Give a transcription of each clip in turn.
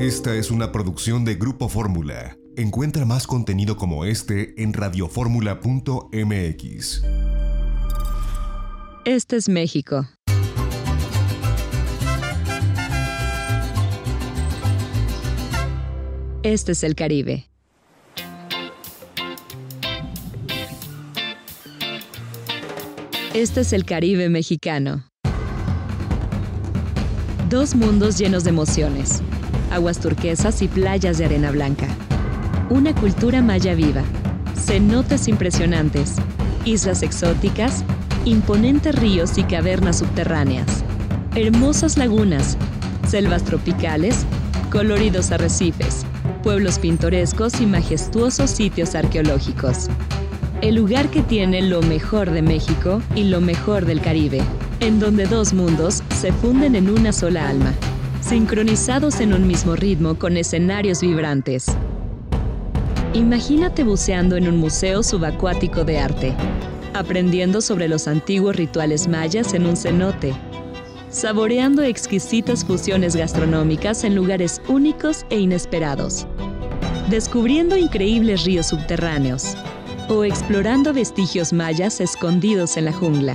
Esta es una producción de Grupo Fórmula. Encuentra más contenido como este en radioformula.mx. Este es México. Este es el Caribe. Este es el Caribe mexicano. Dos mundos llenos de emociones, aguas turquesas y playas de arena blanca. Una cultura maya viva, cenotes impresionantes, islas exóticas, imponentes ríos y cavernas subterráneas, hermosas lagunas, selvas tropicales, coloridos arrecifes, pueblos pintorescos y majestuosos sitios arqueológicos. El lugar que tiene lo mejor de México y lo mejor del Caribe, en donde dos mundos se funden en una sola alma, sincronizados en un mismo ritmo con escenarios vibrantes. Imagínate buceando en un museo subacuático de arte, aprendiendo sobre los antiguos rituales mayas en un cenote, saboreando exquisitas fusiones gastronómicas en lugares únicos e inesperados, descubriendo increíbles ríos subterráneos, o explorando vestigios mayas escondidos en la jungla.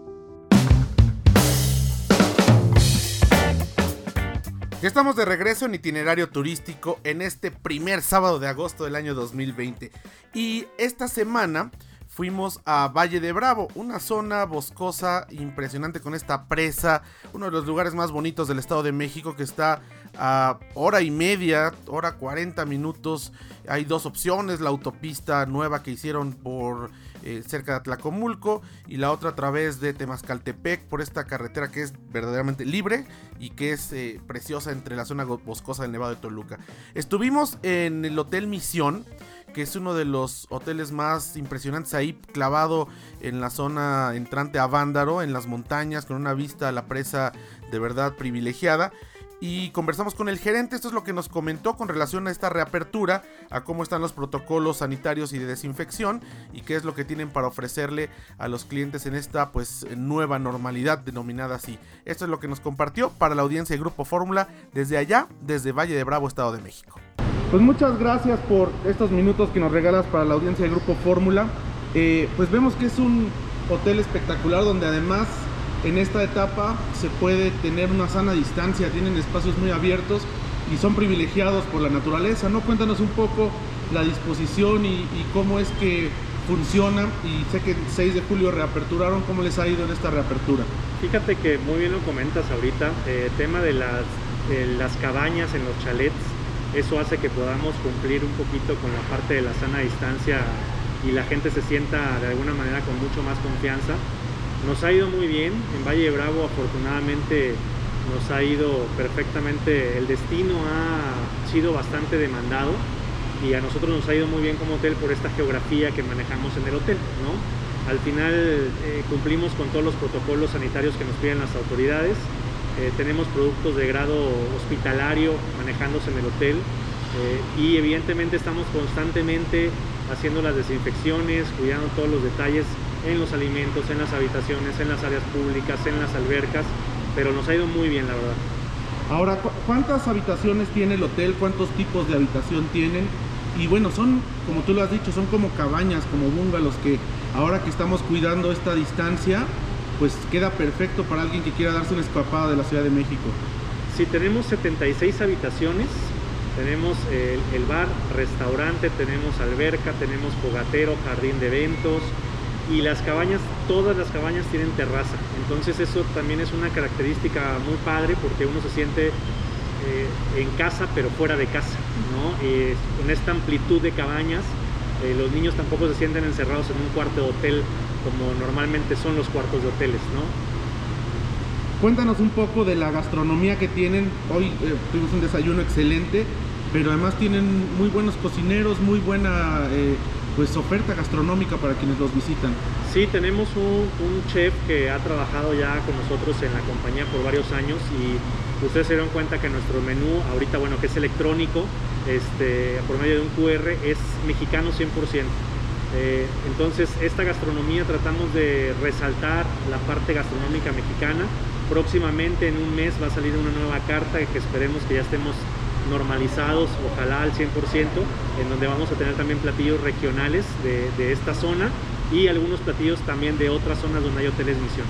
Ya estamos de regreso en itinerario turístico en este primer sábado de agosto del año 2020. Y esta semana fuimos a Valle de Bravo, una zona boscosa impresionante con esta presa, uno de los lugares más bonitos del Estado de México que está a hora y media, hora 40 minutos. Hay dos opciones, la autopista nueva que hicieron por eh, cerca de Atlacomulco y la otra a través de Temascaltepec por esta carretera que es verdaderamente libre y que es eh, preciosa entre la zona boscosa del Nevado de Toluca. Estuvimos en el Hotel Misión que es uno de los hoteles más impresionantes ahí, clavado en la zona entrante a Vándaro, en las montañas, con una vista a la presa de verdad privilegiada y conversamos con el gerente. Esto es lo que nos comentó con relación a esta reapertura, a cómo están los protocolos sanitarios y de desinfección y qué es lo que tienen para ofrecerle a los clientes en esta pues nueva normalidad denominada así. Esto es lo que nos compartió para la audiencia de Grupo Fórmula desde allá, desde Valle de Bravo, Estado de México. Pues muchas gracias por estos minutos que nos regalas para la audiencia de Grupo Fórmula. Eh, pues vemos que es un hotel espectacular donde además en esta etapa se puede tener una sana distancia, tienen espacios muy abiertos y son privilegiados por la naturaleza, ¿no? Cuéntanos un poco la disposición y, cómo es que funciona y sé que el 6 de julio reaperturaron, ¿cómo les ha ido en esta reapertura? Fíjate que muy bien lo comentas ahorita, el eh, tema de las, las cabañas en los chalets, eso hace que podamos cumplir un poquito con la parte de la sana distancia y la gente se sienta de alguna manera con mucho más confianza. Nos ha ido muy bien, en Valle de Bravo afortunadamente nos ha ido perfectamente, el destino ha sido bastante demandado y a nosotros nos ha ido muy bien como hotel por esta geografía que manejamos en el hotel. Al final eh, cumplimos con todos los protocolos sanitarios que nos piden las autoridades, eh, tenemos productos de grado hospitalario manejándose en el hotel eh, y evidentemente estamos constantemente haciendo las desinfecciones, cuidando todos los detalles en los alimentos, en las habitaciones, en las áreas públicas, en las albercas, pero nos ha ido muy bien la verdad. Ahora, ¿cuántas habitaciones tiene el hotel? ¿Cuántos tipos de habitación tienen? Y bueno, son, como tú lo has dicho, son como cabañas, como bungalows que ahora que estamos cuidando esta distancia, pues queda perfecto para alguien que quiera darse una escapada de la Ciudad de México. Sí, tenemos 76 habitaciones, Tenemos el, bar, restaurante, tenemos alberca, tenemos fogatero, jardín de eventos y las cabañas, todas las cabañas tienen terraza. Entonces eso también es una característica muy padre porque uno se siente eh, en casa pero fuera de casa, ¿no? Eh, con esta amplitud de cabañas, eh, los niños tampoco se sienten encerrados en un cuarto de hotel como normalmente son los cuartos de hoteles, ¿no? Cuéntanos un poco de la gastronomía que tienen. Hoy eh, tuvimos un desayuno excelente, pero además tienen muy buenos cocineros, muy buena pues oferta gastronómica para quienes los visitan. Sí, tenemos un, chef que ha trabajado ya con nosotros en la compañía por varios años y ustedes se dieron cuenta que nuestro menú ahorita, bueno, que es electrónico, este, por medio de un QR, es mexicano 100%. Eh, entonces, esta gastronomía tratamos de resaltar la parte gastronómica mexicana, próximamente en un mes va a salir una nueva carta que esperemos que ya estemos normalizados, ojalá al 100%, en donde vamos a tener también platillos regionales de, esta zona y algunos platillos también de otras zonas donde hay hoteles misión.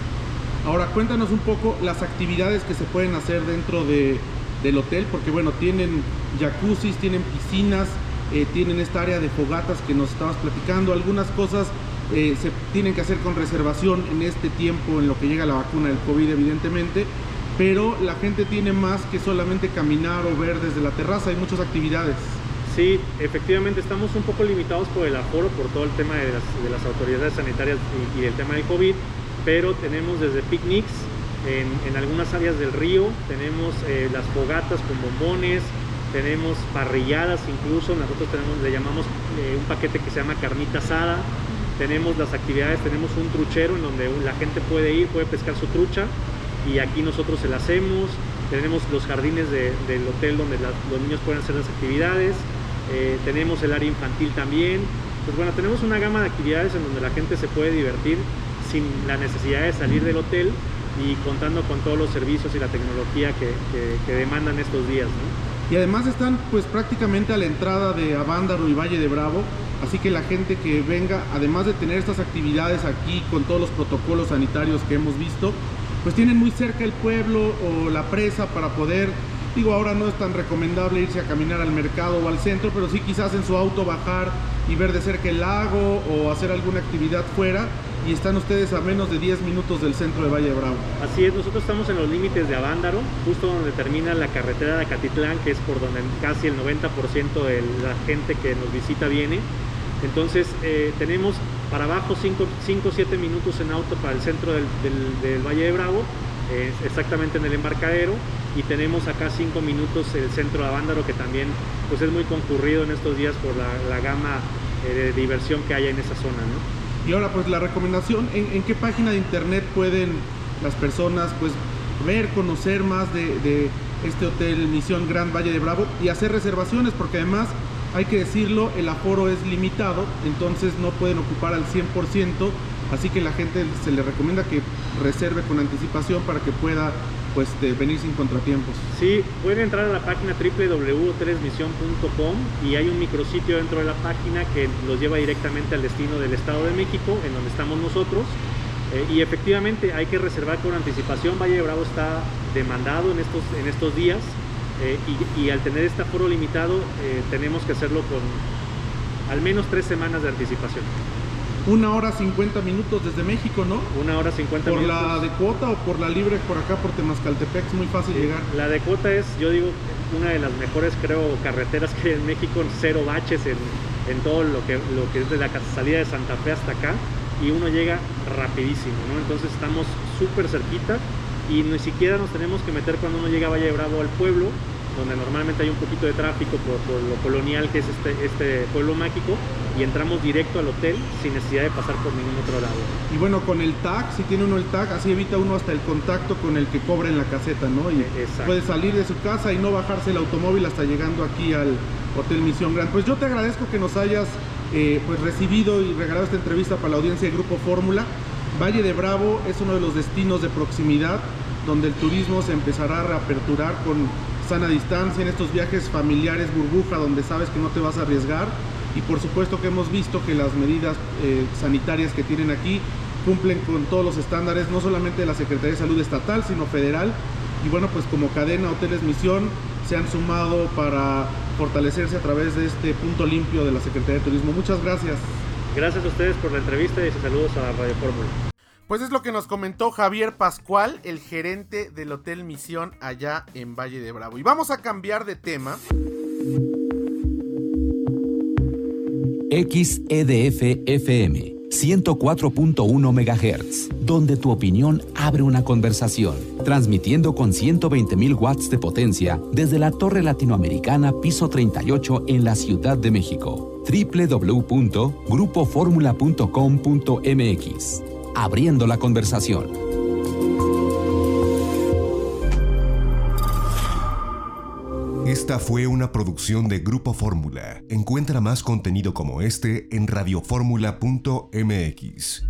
Ahora cuéntanos un poco las actividades que se pueden hacer dentro del hotel, porque bueno, tienen jacuzzis, tienen piscinas, eh, tienen esta área de fogatas que nos estabas platicando, algunas cosas eh, se tienen que hacer con reservación en este tiempo en lo que llega la vacuna del COVID evidentemente, pero la gente tiene más que solamente caminar o ver desde la terraza, hay muchas actividades. Sí, efectivamente estamos un poco limitados por el aforo, por todo el tema de las, autoridades sanitarias y, el tema del COVID, pero tenemos desde picnics en, algunas áreas del río, tenemos eh, las fogatas con bombones, tenemos parrilladas incluso, nosotros tenemos, le llamamos eh, un paquete que se llama carnita asada, tenemos las actividades, tenemos un truchero en donde la gente puede ir, puede pescar su trucha y aquí nosotros se la hacemos. Tenemos los jardines del hotel donde los niños pueden hacer las actividades. Eh, tenemos el área infantil también. Pues bueno, tenemos una gama de actividades en donde la gente se puede divertir sin la necesidad de salir del hotel y contando con todos los servicios y la tecnología que, demandan estos días. Y además están pues prácticamente a la entrada de Avándaro y Valle de Bravo, Así que la gente que venga, además de tener estas actividades aquí con todos los protocolos sanitarios que hemos visto, pues tienen muy cerca el pueblo o la presa para poder, digo, ahora no es tan recomendable irse a caminar al mercado o al centro, pero sí quizás en su auto bajar y ver de cerca el lago o hacer alguna actividad fuera y están ustedes a menos de 10 minutos del centro de Valle Bravo. Así es, nosotros estamos en los límites de Avándaro, justo donde termina la carretera de Acatitlán, que es por donde casi el 90% de la gente que nos visita viene. Entonces eh, tenemos para abajo 5 o 7 minutos en auto para el centro del, Valle de Bravo, exactamente en el embarcadero, y tenemos acá 5 minutos el centro de Avándaro que también pues, es muy concurrido en estos días por la, gama eh, de diversión que hay en esa zona. Y ahora pues la recomendación, ¿en, qué página de internet pueden las personas pues ver, conocer más de, de este hotel Misión Gran Valle de Bravo y hacer reservaciones? Porque además hay que decirlo, el aforo es limitado, entonces no pueden ocupar al 100%, así que la gente se le recomienda que reserve con anticipación para que pueda pues venir sin contratiempos. Sí, pueden entrar a la página www.hotelesmisión.com y hay un micrositio dentro de la página que los lleva directamente al destino del Estado de México, en donde estamos nosotros. Eh, y efectivamente hay que reservar con anticipación. Valle de Bravo está demandado en estos, en estos días. Eh, y, al tener este aforo limitado eh, tenemos que hacerlo con al menos tres semanas de anticipación. Una hora 50 minutos desde México, ¿no? Una hora 50 minutos. ¿Por la de cuota o por la libre por acá, por Temascaltepec? Es muy fácil llegar. La de cuota es, yo digo, una de las mejores, creo, carreteras que hay en México, cero baches en, en todo lo que, lo que es de la salida de Santa Fe hasta acá y uno llega rapidísimo, ¿no? Entonces estamos súper cerquita y ni siquiera nos tenemos que meter cuando uno llega a Valle Bravo al pueblo, donde normalmente hay un poquito de tráfico por, lo colonial que es este, este pueblo mágico, y entramos directo al hotel sin necesidad de pasar por ningún otro lado. Y bueno, con el tag, si tiene uno el tag, así evita uno hasta el contacto con el que cobra en la caseta, ¿no? Y puede salir de su casa y no bajarse el automóvil hasta llegando aquí al Hotel Misión Gran. Pues yo te agradezco que nos hayas eh, pues recibido y regalado esta entrevista para la audiencia de Grupo Fórmula. Valle de Bravo es uno de los destinos de proximidad donde el turismo se empezará a reaperturar con sana distancia en estos viajes familiares burbuja donde sabes que no te vas a arriesgar y por supuesto que hemos visto que las medidas eh, sanitarias que tienen aquí cumplen con todos los estándares no solamente de la Secretaría de Salud Estatal sino federal y bueno pues como cadena Hoteles Misión se han sumado para fortalecerse a través de este punto limpio de la Secretaría de Turismo. Muchas gracias. Gracias a ustedes por la entrevista y saludos a Radio Fórmula. Pues es lo que nos comentó Javier Pascual, el gerente del Hotel Misión allá en Valle de Bravo. Y vamos a cambiar de tema. XEDF FM 104.1 MHz, donde tu opinión abre una conversación, transmitiendo con 120.000 watts de potencia desde la Torre Latinoamericana Piso 38 en la Ciudad de México. www.grupoformula.com.mx. Abriendo la conversación. Esta fue una producción de Grupo Fórmula. Encuentra más contenido como este en radioformula.mx.